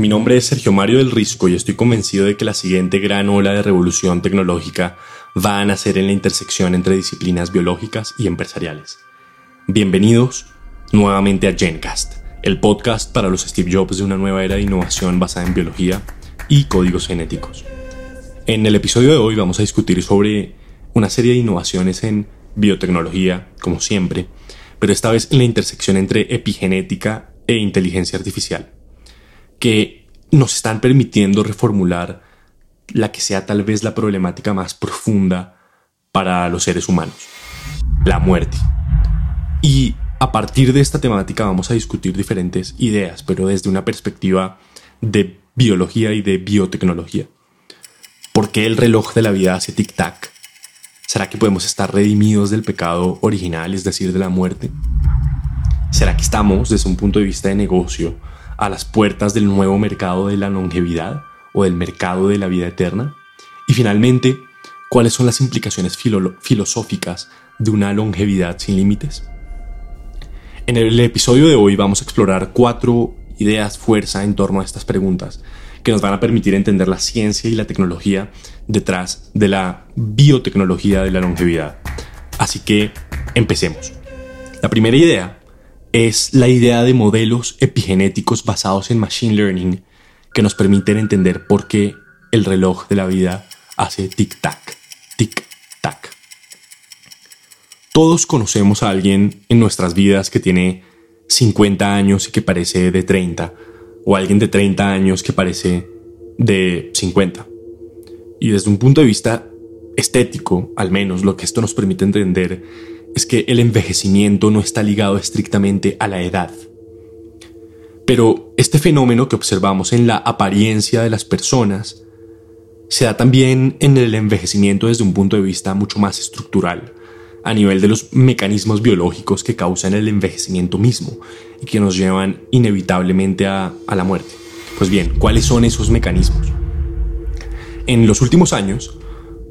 Mi nombre es Sergio Mario del Risco y estoy convencido de que la siguiente gran ola de revolución tecnológica va a nacer en la intersección entre disciplinas biológicas y empresariales. Bienvenidos nuevamente a Gencast, el podcast para los Steve Jobs de una nueva era de innovación basada en biología y códigos genéticos. En el episodio de hoy vamos a discutir sobre una serie de innovaciones en biotecnología, como siempre, pero esta vez en la intersección entre epigenética e inteligencia artificial, que nos están permitiendo reformular la que sea tal vez la problemática más profunda para los seres humanos, la muerte. Y a partir de esta temática vamos a discutir diferentes ideas, pero desde una perspectiva de biología y de biotecnología. ¿Por qué el reloj de la vida hace tic-tac? ¿Será que podemos estar redimidos del pecado original, es decir, de la muerte? ¿Será que estamos, desde un punto de vista de negocio, a las puertas del nuevo mercado de la longevidad o del mercado de la vida eterna? Y finalmente, ¿cuáles son las implicaciones filosóficas de una longevidad sin límites? En el episodio de hoy vamos a explorar cuatro ideas fuerza en torno a estas preguntas que nos van a permitir entender la ciencia y la tecnología detrás de la biotecnología de la longevidad. Así que empecemos. La primera idea es la idea de modelos epigenéticos basados en Machine Learning que nos permiten entender por qué el reloj de la vida hace tic-tac, tic-tac. Todos conocemos a alguien en nuestras vidas que tiene 50 años y que parece de 30 o alguien de 30 años que parece de 50. Y desde un punto de vista estético, al menos lo que esto nos permite entender es que el envejecimiento no está ligado estrictamente a la edad. Pero este fenómeno que observamos en la apariencia de las personas se da también en el envejecimiento desde un punto de vista mucho más estructural, a nivel de los mecanismos biológicos que causan el envejecimiento mismo y que nos llevan inevitablemente a, la muerte. Pues bien, ¿cuáles son esos mecanismos? En los últimos años,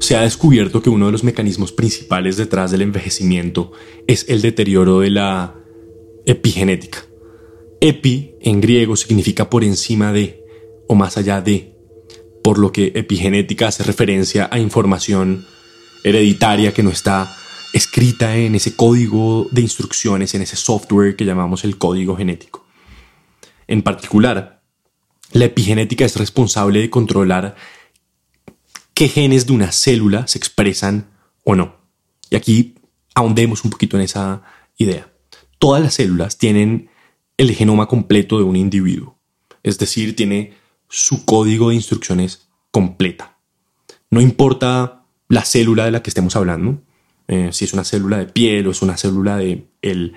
se ha descubierto que uno de los mecanismos principales detrás del envejecimiento es el deterioro de la epigenética. Epi en griego significa por encima de o más allá de, por lo que epigenética hace referencia a información hereditaria que no está escrita en ese código de instrucciones, en ese software que llamamos el código genético. En particular, la epigenética es responsable de controlar qué genes de una célula se expresan o no. Y aquí ahondemos un poquito en esa idea. Todas las células tienen el genoma completo de un individuo, es decir, tiene su código de instrucciones completa. No importa la célula de la que estemos hablando, eh, si es una célula de piel o es una célula del el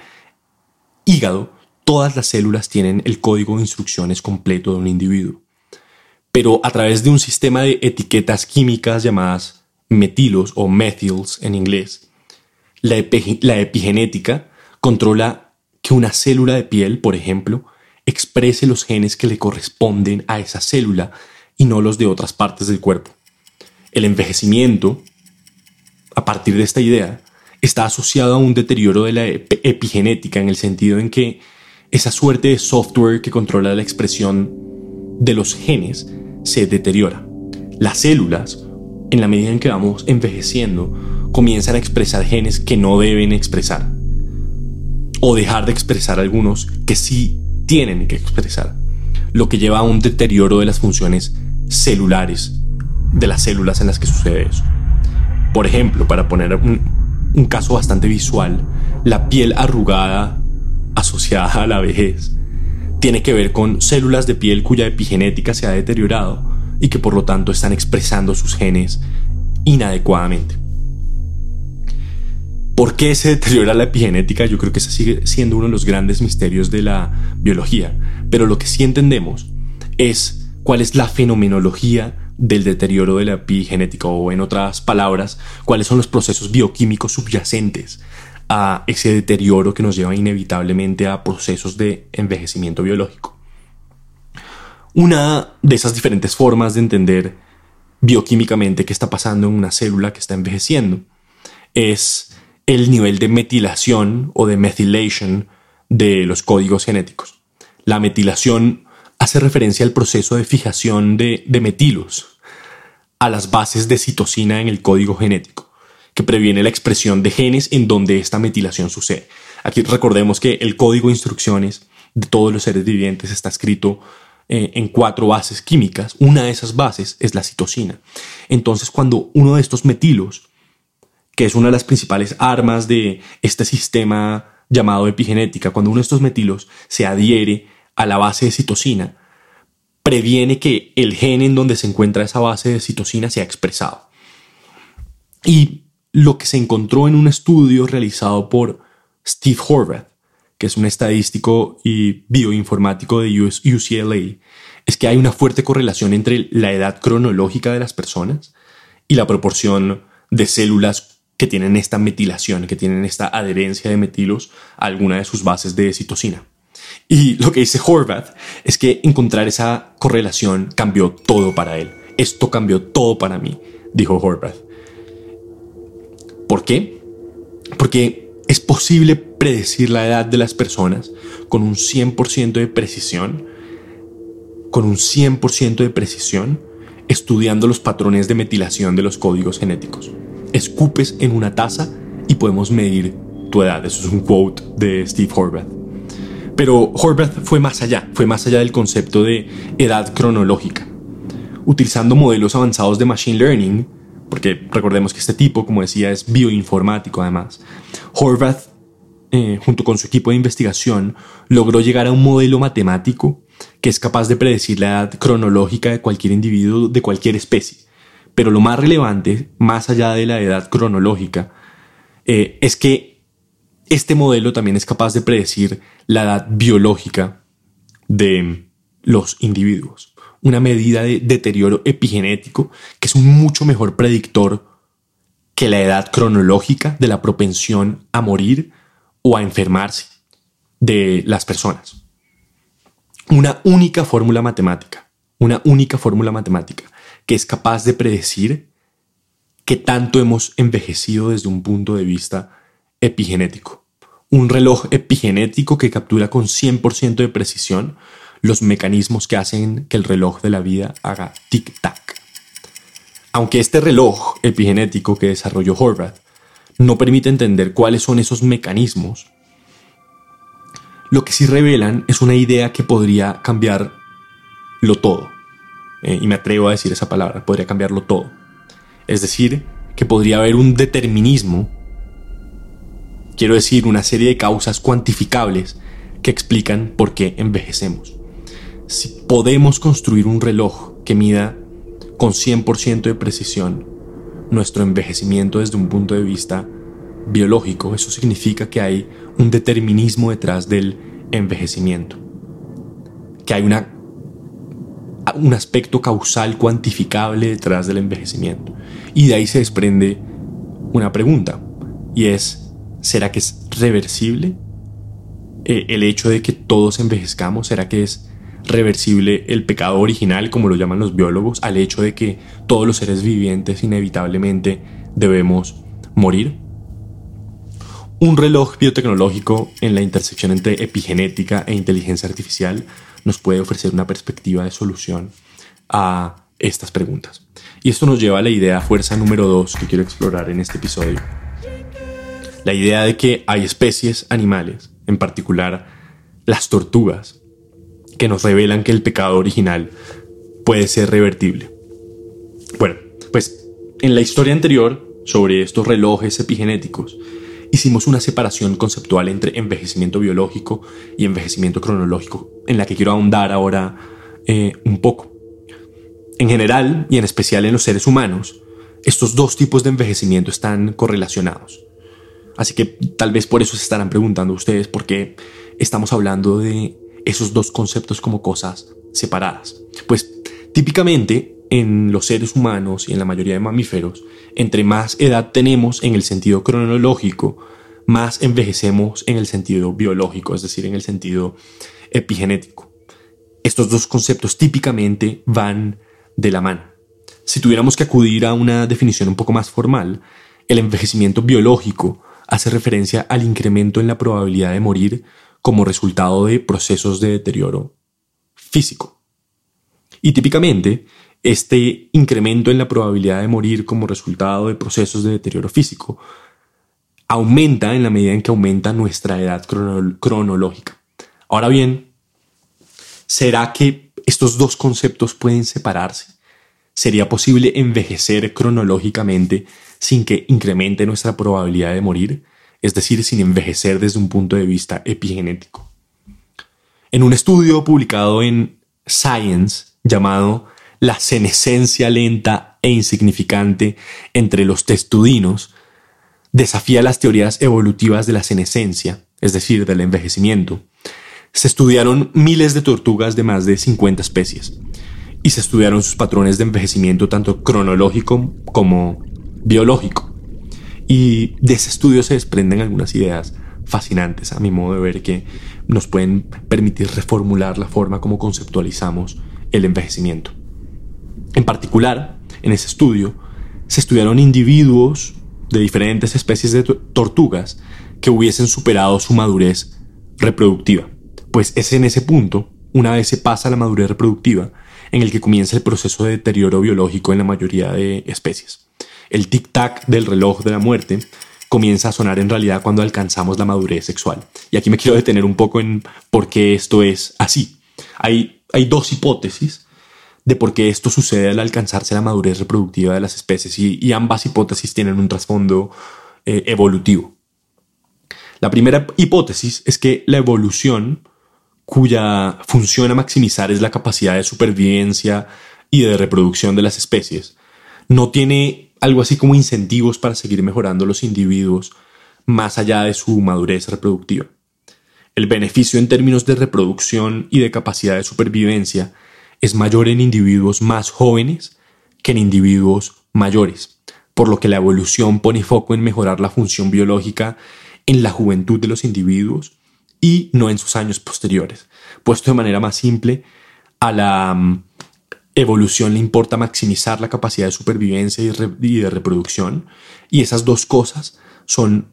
hígado, todas las células tienen el código de instrucciones completo de un individuo. Pero a través de un sistema de etiquetas químicas llamadas metilos o methyls en inglés, la, la epigenética controla que una célula de piel, por ejemplo, exprese los genes que le corresponden a esa célula y no los de otras partes del cuerpo. El envejecimiento a partir de esta idea, está asociado a un deterioro de la epigenética en el sentido en que esa suerte de software que controla la expresión de los genes se deteriora. Las células, en la medida en que vamos envejeciendo, comienzan a expresar genes que no deben expresar. O dejar de expresar algunos que sí tienen que expresar. Lo que lleva a un deterioro de las funciones celulares de las células en las que sucede eso. Por ejemplo, para poner un, caso bastante visual, la piel arrugada asociada a la vejez tiene que ver con células de piel cuya epigenética se ha deteriorado y que por lo tanto están expresando sus genes inadecuadamente. ¿Por qué se deteriora la epigenética? Yo creo que ese sigue siendo uno de los grandes misterios de la biología, pero lo que sí entendemos es cuál es la fenomenología del deterioro de la epigenética o en otras palabras, cuáles son los procesos bioquímicos subyacentes a ese deterioro que nos lleva inevitablemente a procesos de envejecimiento biológico. Una de esas diferentes formas de entender bioquímicamente qué está pasando en una célula que está envejeciendo es el nivel de metilación o de methylation de los códigos genéticos. La metilación hace referencia al proceso de fijación de, de metilos a las bases de citosina en el código genético, que previene la expresión de genes en donde esta metilación sucede. Aquí recordemos que el código de instrucciones de todos los seres vivientes está escrito eh, en cuatro bases químicas. Una de esas bases es la citosina. Entonces, cuando uno de estos metilos, que es una de las principales armas de este sistema llamado epigenética, cuando uno de estos metilos se adhiere a la base de citosina, previene que el gen en donde se encuentra esa base de citosina sea expresado. Y lo que se encontró en un estudio realizado por Steve Horvath que es un estadístico y bioinformático de UCLA, es que hay una fuerte correlación entre la edad cronológica de las personas y la proporción de células que tienen esta metilación, que tienen esta adherencia de metilos a alguna de sus bases de citosina. Y lo que dice Horvath es que encontrar esa correlación cambió todo para él. Esto cambió todo para mí, dijo Horvath. ¿Por qué? Porque ¿Es posible predecir la edad de las personas con un 100% de precisión? Con un 100% de precisión, estudiando los patrones de metilación de los códigos genéticos. Escupes en una taza y podemos medir tu edad. Eso es un quote de Steve Horvath. Pero Horvath fue más allá, fue más allá del concepto de edad cronológica. Utilizando modelos avanzados de Machine Learning, porque recordemos que este tipo, como decía, es bioinformático además. Horvath, eh, junto con su equipo de investigación, logró llegar a un modelo matemático que es capaz de predecir la edad cronológica de cualquier individuo de cualquier especie. Pero lo más relevante, más allá de la edad cronológica, eh, es que este modelo también es capaz de predecir la edad biológica de los individuos una medida de deterioro epigenético que es un mucho mejor predictor que la edad cronológica de la propensión a morir o a enfermarse de las personas. Una única fórmula matemática, una única fórmula matemática que es capaz de predecir qué tanto hemos envejecido desde un punto de vista epigenético. Un reloj epigenético que captura con 100% de precisión los mecanismos que hacen que el reloj de la vida haga tic-tac. Aunque este reloj epigenético que desarrolló Horvath no permite entender cuáles son esos mecanismos, lo que sí revelan es una idea que podría cambiarlo todo. Eh, y me atrevo a decir esa palabra, podría cambiarlo todo. Es decir, que podría haber un determinismo, quiero decir, una serie de causas cuantificables que explican por qué envejecemos si podemos construir un reloj que mida con 100% de precisión nuestro envejecimiento desde un punto de vista biológico, eso significa que hay un determinismo detrás del envejecimiento, que hay una, un aspecto causal cuantificable detrás del envejecimiento. Y de ahí se desprende una pregunta, y es, ¿será que es reversible eh, el hecho de que todos envejezcamos? ¿Será que es reversible el pecado original, como lo llaman los biólogos, al hecho de que todos los seres vivientes inevitablemente debemos morir? Un reloj biotecnológico en la intersección entre epigenética e inteligencia artificial nos puede ofrecer una perspectiva de solución a estas preguntas. Y esto nos lleva a la idea fuerza número 2 que quiero explorar en este episodio. La idea de que hay especies animales, en particular las tortugas, que nos revelan que el pecado original puede ser revertible. Bueno, pues en la historia anterior sobre estos relojes epigenéticos, hicimos una separación conceptual entre envejecimiento biológico y envejecimiento cronológico, en la que quiero ahondar ahora eh, un poco. En general, y en especial en los seres humanos, estos dos tipos de envejecimiento están correlacionados. Así que tal vez por eso se estarán preguntando ustedes por qué estamos hablando de esos dos conceptos como cosas separadas. Pues típicamente en los seres humanos y en la mayoría de mamíferos, entre más edad tenemos en el sentido cronológico, más envejecemos en el sentido biológico, es decir, en el sentido epigenético. Estos dos conceptos típicamente van de la mano. Si tuviéramos que acudir a una definición un poco más formal, el envejecimiento biológico hace referencia al incremento en la probabilidad de morir como resultado de procesos de deterioro físico. Y típicamente, este incremento en la probabilidad de morir como resultado de procesos de deterioro físico aumenta en la medida en que aumenta nuestra edad cronológica. Ahora bien, ¿será que estos dos conceptos pueden separarse? ¿Sería posible envejecer cronológicamente sin que incremente nuestra probabilidad de morir? Es decir, sin envejecer desde un punto de vista epigenético. En un estudio publicado en Science llamado La senescencia lenta e insignificante entre los testudinos, desafía las teorías evolutivas de la senescencia, es decir, del envejecimiento. Se estudiaron miles de tortugas de más de 50 especies y se estudiaron sus patrones de envejecimiento tanto cronológico como biológico. Y de ese estudio se desprenden algunas ideas fascinantes a mi modo de ver que nos pueden permitir reformular la forma como conceptualizamos el envejecimiento. En particular, en ese estudio se estudiaron individuos de diferentes especies de tortugas que hubiesen superado su madurez reproductiva. Pues es en ese punto, una vez se pasa la madurez reproductiva, en el que comienza el proceso de deterioro biológico en la mayoría de especies. El tic-tac del reloj de la muerte comienza a sonar en realidad cuando alcanzamos la madurez sexual. Y aquí me quiero detener un poco en por qué esto es así. Hay, hay dos hipótesis de por qué esto sucede al alcanzarse la madurez reproductiva de las especies y, ambas hipótesis tienen un trasfondo eh, evolutivo. La primera hipótesis es que la evolución cuya función a maximizar es la capacidad de supervivencia y de reproducción de las especies, no tiene algo así como incentivos para seguir mejorando los individuos más allá de su madurez reproductiva. El beneficio en términos de reproducción y de capacidad de supervivencia es mayor en individuos más jóvenes que en individuos mayores, por lo que la evolución pone foco en mejorar la función biológica en la juventud de los individuos y no en sus años posteriores. Puesto de manera más simple, a la mm, evolución le importa maximizar la capacidad de supervivencia y, de reproducción y esas dos cosas son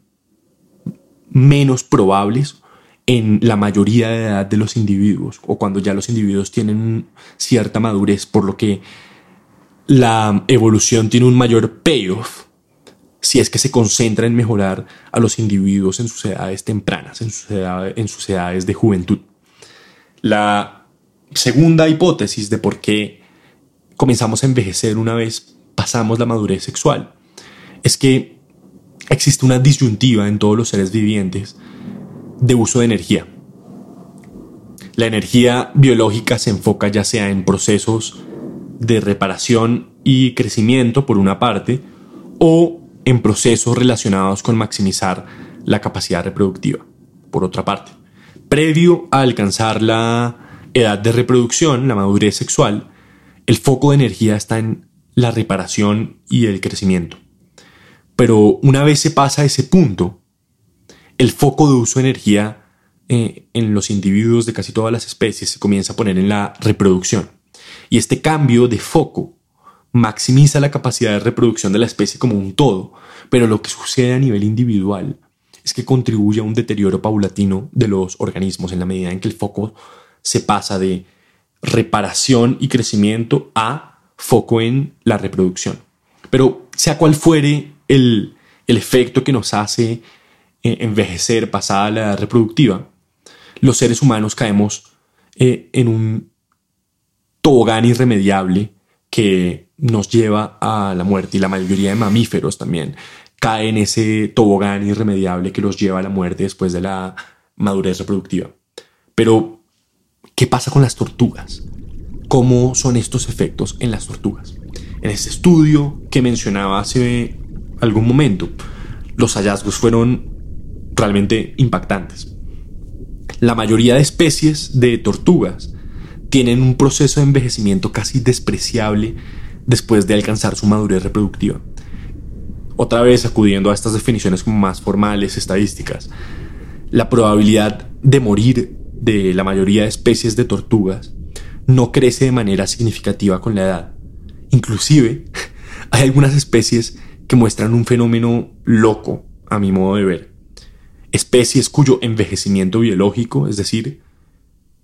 menos probables en la mayoría de edad de los individuos o cuando ya los individuos tienen cierta madurez, por lo que la evolución tiene un mayor payoff si es que se concentra en mejorar a los individuos en sus edades tempranas, en sus edades, en sus edades de juventud. La segunda hipótesis de por qué comenzamos a envejecer una vez pasamos la madurez sexual es que existe una disyuntiva en todos los seres vivientes de uso de energía. La energía biológica se enfoca ya sea en procesos de reparación y crecimiento por una parte o en procesos relacionados con maximizar la capacidad reproductiva por otra parte. Previo a alcanzar la edad de reproducción, la madurez sexual, el foco de energía está en la reparación y el crecimiento. Pero una vez se pasa a ese punto, el foco de uso de energía eh, en los individuos de casi todas las especies se comienza a poner en la reproducción. Y este cambio de foco maximiza la capacidad de reproducción de la especie como un todo, pero lo que sucede a nivel individual es que contribuye a un deterioro paulatino de los organismos en la medida en que el foco se pasa de reparación y crecimiento a foco en la reproducción. Pero sea cual fuere el, el efecto que nos hace eh, envejecer pasada la edad reproductiva, los seres humanos caemos eh, en un tobogán irremediable que nos lleva a la muerte y la mayoría de mamíferos también caen en ese tobogán irremediable que los lleva a la muerte después de la madurez reproductiva. Pero, ¿qué pasa con las tortugas? ¿Cómo son estos efectos en las tortugas? En este estudio que mencionaba hace algún momento, los hallazgos fueron realmente impactantes. La mayoría de especies de tortugas tienen un proceso de envejecimiento casi despreciable después de alcanzar su madurez reproductiva. Otra vez acudiendo a estas definiciones más formales, estadísticas, la probabilidad de morir de la mayoría de especies de tortugas no crece de manera significativa con la edad. Inclusive, hay algunas especies que muestran un fenómeno loco, a mi modo de ver especies cuyo envejecimiento biológico, es decir,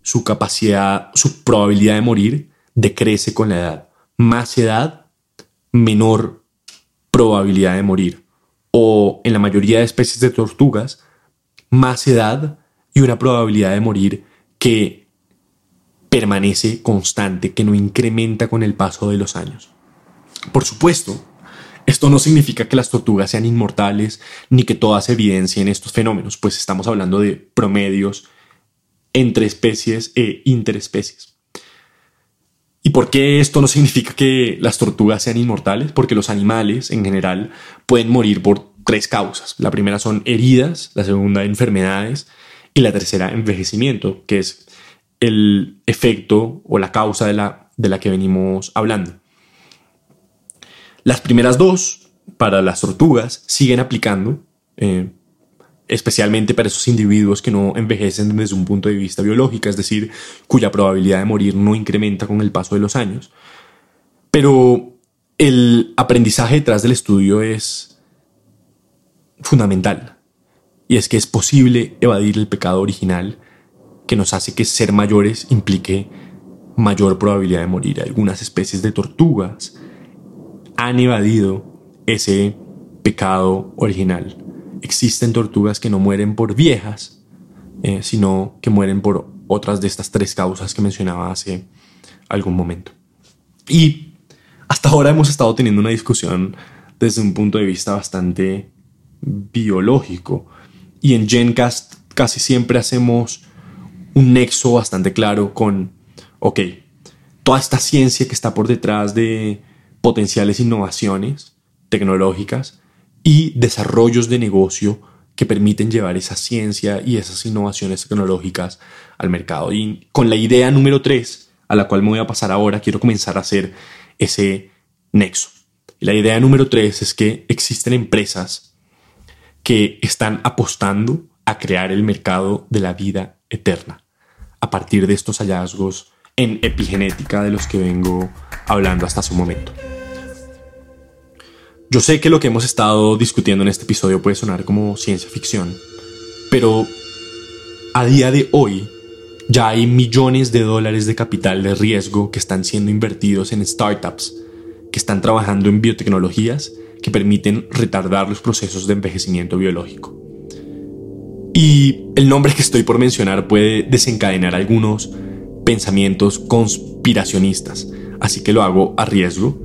su capacidad, su probabilidad de morir decrece con la edad. Más edad, menor probabilidad de morir. O en la mayoría de especies de tortugas, más edad y una probabilidad de morir que permanece constante, que no incrementa con el paso de los años. Por supuesto, esto no significa que las tortugas sean inmortales ni que todas evidencien estos fenómenos, pues estamos hablando de promedios entre especies e interespecies. ¿Y por qué esto no significa que las tortugas sean inmortales? Porque los animales en general pueden morir por tres causas. La primera son heridas, la segunda enfermedades y la tercera envejecimiento, que es el efecto o la causa de la, de la que venimos hablando. Las primeras dos, para las tortugas, siguen aplicando, eh, especialmente para esos individuos que no envejecen desde un punto de vista biológico, es decir, cuya probabilidad de morir no incrementa con el paso de los años. Pero el aprendizaje detrás del estudio es fundamental, y es que es posible evadir el pecado original que nos hace que ser mayores implique mayor probabilidad de morir. Algunas especies de tortugas han evadido ese pecado original. Existen tortugas que no mueren por viejas, eh, sino que mueren por otras de estas tres causas que mencionaba hace algún momento. Y hasta ahora hemos estado teniendo una discusión desde un punto de vista bastante biológico. Y en GenCast casi siempre hacemos un nexo bastante claro con, ok, toda esta ciencia que está por detrás de potenciales innovaciones tecnológicas y desarrollos de negocio que permiten llevar esa ciencia y esas innovaciones tecnológicas al mercado. Y con la idea número tres, a la cual me voy a pasar ahora, quiero comenzar a hacer ese nexo. la idea número tres es que existen empresas que están apostando a crear el mercado de la vida eterna a partir de estos hallazgos en epigenética de los que vengo hablando hasta su momento. Yo sé que lo que hemos estado discutiendo en este episodio puede sonar como ciencia ficción, pero a día de hoy ya hay millones de dólares de capital de riesgo que están siendo invertidos en startups que están trabajando en biotecnologías que permiten retardar los procesos de envejecimiento biológico. Y el nombre que estoy por mencionar puede desencadenar algunos pensamientos conspiracionistas, así que lo hago a riesgo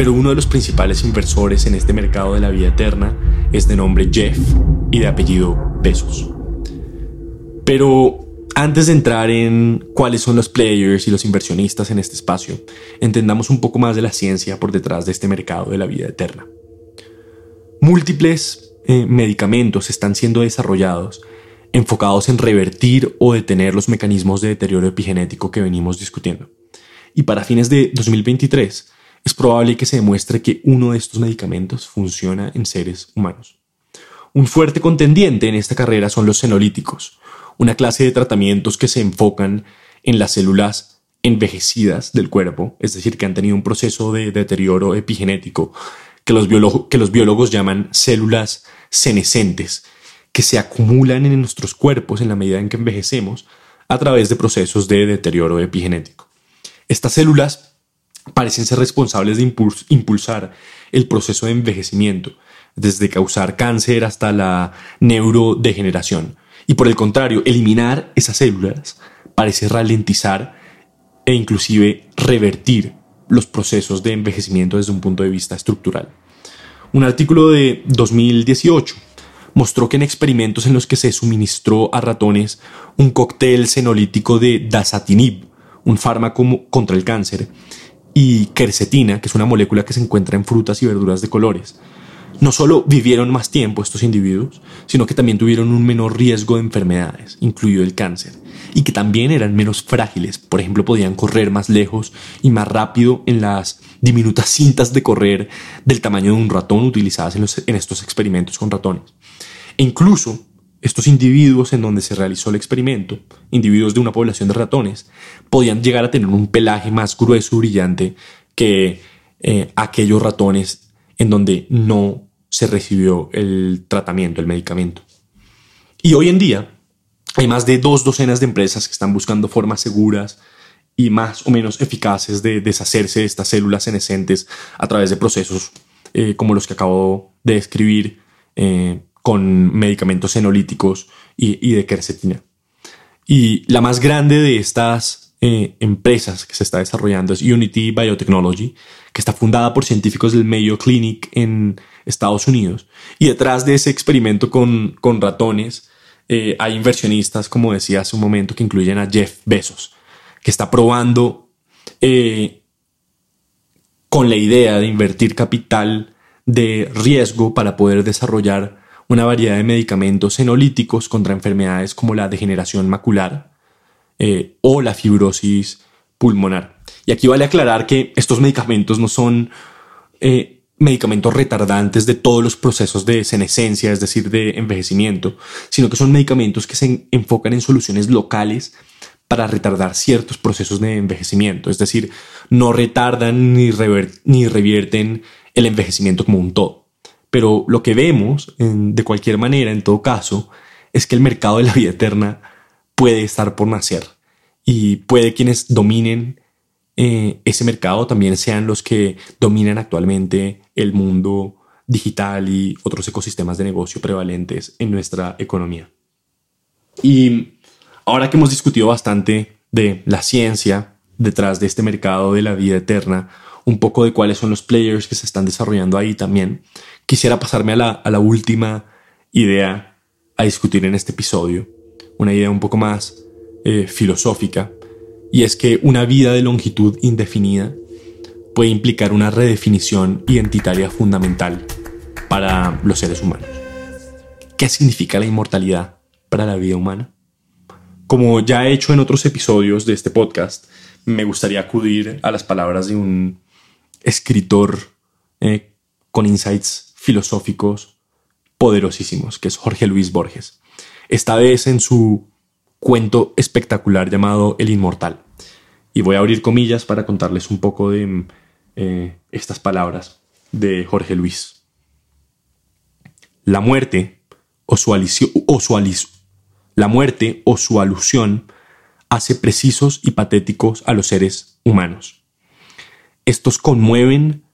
pero uno de los principales inversores en este mercado de la vida eterna es de nombre Jeff y de apellido Bezos. Pero antes de entrar en cuáles son los players y los inversionistas en este espacio, entendamos un poco más de la ciencia por detrás de este mercado de la vida eterna. Múltiples eh, medicamentos están siendo desarrollados enfocados en revertir o detener los mecanismos de deterioro epigenético que venimos discutiendo. Y para fines de 2023, es probable que se demuestre que uno de estos medicamentos funciona en seres humanos. Un fuerte contendiente en esta carrera son los senolíticos, una clase de tratamientos que se enfocan en las células envejecidas del cuerpo, es decir, que han tenido un proceso de deterioro epigenético que los, biólogos llaman células senescentes, que se acumulan en nuestros cuerpos en la medida en que envejecemos a través de procesos de deterioro epigenético. Estas células parecen ser responsables de impulsar el proceso de envejecimiento, desde causar cáncer hasta la neurodegeneración. Y por el contrario, eliminar esas células parece ralentizar e inclusive revertir los procesos de envejecimiento desde un punto de vista estructural. Un artículo de 2018 mostró que en experimentos en los que se suministró a ratones un cóctel senolítico de dasatinib, un fármaco contra el cáncer, y quercetina, que es una molécula que se encuentra en frutas y verduras de colores. No solo vivieron más tiempo estos individuos, sino que también tuvieron un menor riesgo de enfermedades, incluido el cáncer, y que también eran menos frágiles, por ejemplo, podían correr más lejos y más rápido en las diminutas cintas de correr del tamaño de un ratón utilizadas en, estos experimentos con ratones. E incluso estos individuos en donde se realizó el experimento, individuos de una población de ratones, podían llegar a tener un pelaje más grueso y brillante que eh, aquellos ratones en donde no se recibió el tratamiento, el medicamento. Y hoy en día hay más de dos docenas de empresas que están buscando formas seguras y más o menos eficaces de deshacerse de estas células senescentes a través de procesos eh, como los que acabo de describir eh, con medicamentos senolíticos y, de quercetina. Y la más grande de estas eh, empresas que se está desarrollando es Unity Biotechnology, está fundada por científicos del Mayo Clinic en Estados Unidos. Y detrás de ese experimento con, con ratones hay inversionistas, como decía hace un momento, que incluyen a Jeff Bezos, que está probando con la idea de invertir capital de riesgo para poder desarrollar una variedad de medicamentos senolíticos contra enfermedades como la degeneración macular eh, o la fibrosis pulmonar. Y aquí vale aclarar que estos medicamentos no son eh, medicamentos retardantes de todos los procesos de senescencia, es decir, de envejecimiento, sino que son medicamentos que se enfocan en soluciones locales para retardar ciertos procesos de envejecimiento, es decir, no retardan ni, ni revierten el envejecimiento como un todo. Pero lo que vemos, de cualquier manera, en todo caso, es que el mercado de la vida eterna puede estar por nacer y puede quienes dominen eh, ese mercado también sean los que dominan actualmente el mundo digital y otros ecosistemas de negocio prevalentes en nuestra economía. Y ahora que hemos discutido bastante de la ciencia detrás de este mercado de la vida eterna, un poco de cuáles son los players que se están desarrollando ahí también, quisiera pasarme a la, última idea a discutir en este episodio, una idea un poco más eh, filosófica, y es que una vida de longitud indefinida puede implicar una redefinición identitaria fundamental para los seres humanos. ¿Qué significa la inmortalidad para la vida humana? Como ya he hecho en otros episodios de este podcast, me gustaría acudir a las palabras de un escritor eh, con insights filosóficos poderosísimos, que es Jorge Luis Borges. Esta vez en su cuento espectacular llamado El Inmortal. Y voy a abrir comillas para contarles un poco de eh, estas palabras de Jorge Luis. La muerte o su, o su, la muerte o su alusión hace precisos y patéticos a los seres humanos. Estos conmueven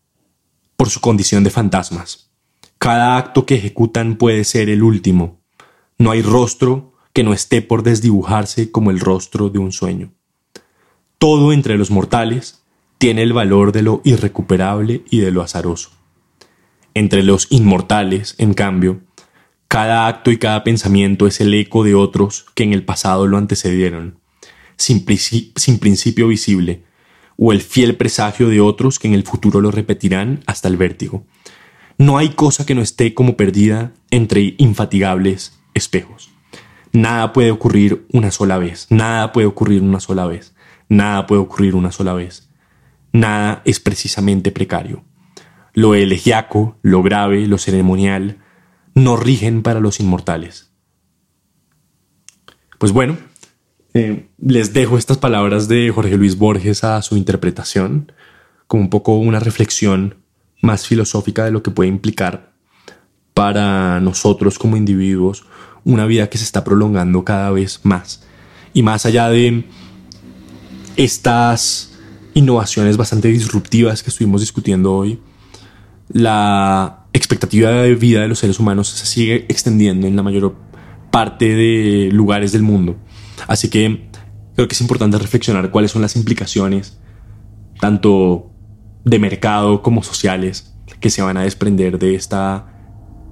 por su condición de fantasmas. Cada acto que ejecutan puede ser el último. No hay rostro que no esté por desdibujarse como el rostro de un sueño. Todo entre los mortales tiene el valor de lo irrecuperable y de lo azaroso. Entre los inmortales, en cambio, cada acto y cada pensamiento es el eco de otros que en el pasado lo antecedieron, sin, principio visible, o el fiel presagio de otros que en el futuro lo repetirán hasta el vértigo. No hay cosa que no esté como perdida entre infatigables espejos. Nada puede ocurrir una sola vez, nada puede ocurrir una sola vez, nada puede ocurrir una sola vez. Nada es precisamente precario. Lo elegiaco, lo grave, lo ceremonial, no rigen para los inmortales. Pues bueno, eh, les dejo estas palabras de Jorge Luis Borges a su interpretación, como un poco una reflexión más filosófica de lo que puede implicar para nosotros como individuos una vida que se está prolongando cada vez más. Y más allá de estas innovaciones bastante disruptivas que estuvimos discutiendo hoy, la expectativa de vida de los seres humanos se sigue extendiendo en la mayor parte de lugares del mundo. Así que creo que es importante reflexionar cuáles son las implicaciones, tanto de mercado como sociales, que se van a desprender de esta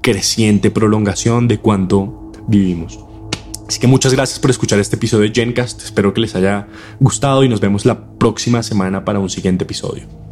creciente prolongación de cuánto vivimos. Así que muchas gracias por escuchar este episodio de Gencast. Espero que les haya gustado y nos vemos la próxima semana para un siguiente episodio.